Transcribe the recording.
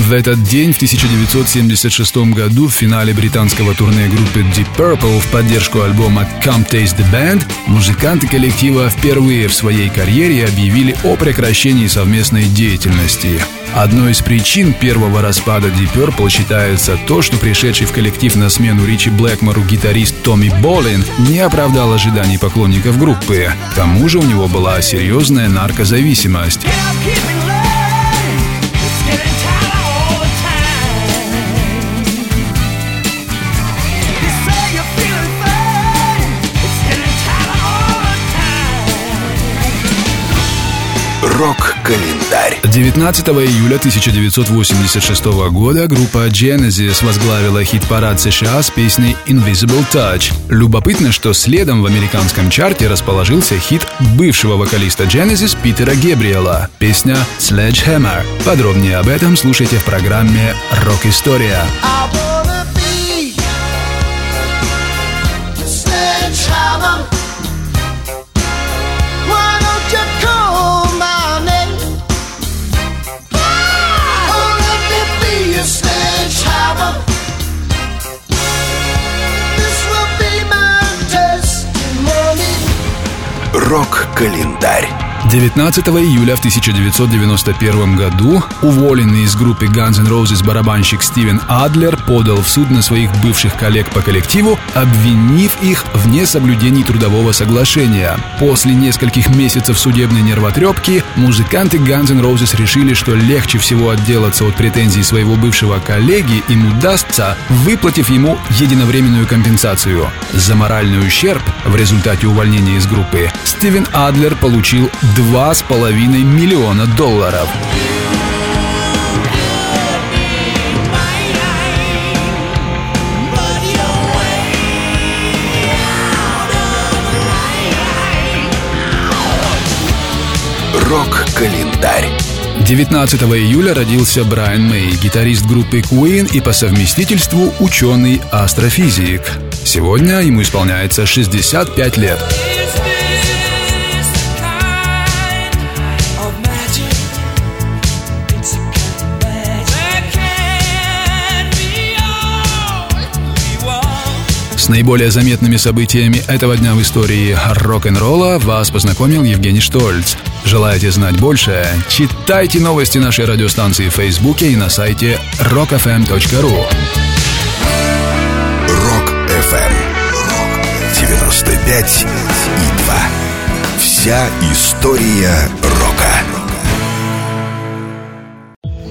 В этот день, в 1976 году, в финале британского турне группы Deep Purple в поддержку альбома Come Taste the Band, музыканты коллектива впервые в своей карьере объявили о прекращении совместной деятельности. Одной из причин первого распада Deep Purple считается то, что пришедший в коллектив на смену Ричи Блэкмору гитарист Томми Боллин не оправдал ожиданий поклонников группы. К тому же у него была серьезная наркозависимость. Рок-календарь. 19 июля 1986 года группа Genesis возглавила хит-парад США с песней Invisible Touch. Любопытно, что следом в американском чарте расположился хит бывшего вокалиста Genesis Питера Гебриэла, песня Sledgehammer. Подробнее об этом слушайте в программе «Рок-история». Рок-календарь. 19 июля в 1991 году уволенный из группы Guns N' Roses барабанщик Стивен Адлер подал в суд на своих бывших коллег по коллективу, обвинив их в несоблюдении трудового соглашения. После нескольких месяцев судебной нервотрепки музыканты Guns N' Roses решили, что легче всего отделаться от претензий своего бывшего коллеги им удастся, выплатив ему единовременную компенсацию. За моральный ущерб в результате увольнения из группы Стивен Адлер получил 2,5 миллиона долларов. Рок-календарь. 19 июля родился Брайан Мэй, гитарист группы Queen и по совместительству ученый-астрофизик. Сегодня ему исполняется 65 лет. Наиболее заметными событиями этого дня в истории рок-н-ролла вас познакомил Евгений Штольц. Желаете знать больше? Читайте новости нашей радиостанции в Фейсбуке и на сайте rockfm.ru. Rock FM. 95 и 2. Вся история рока.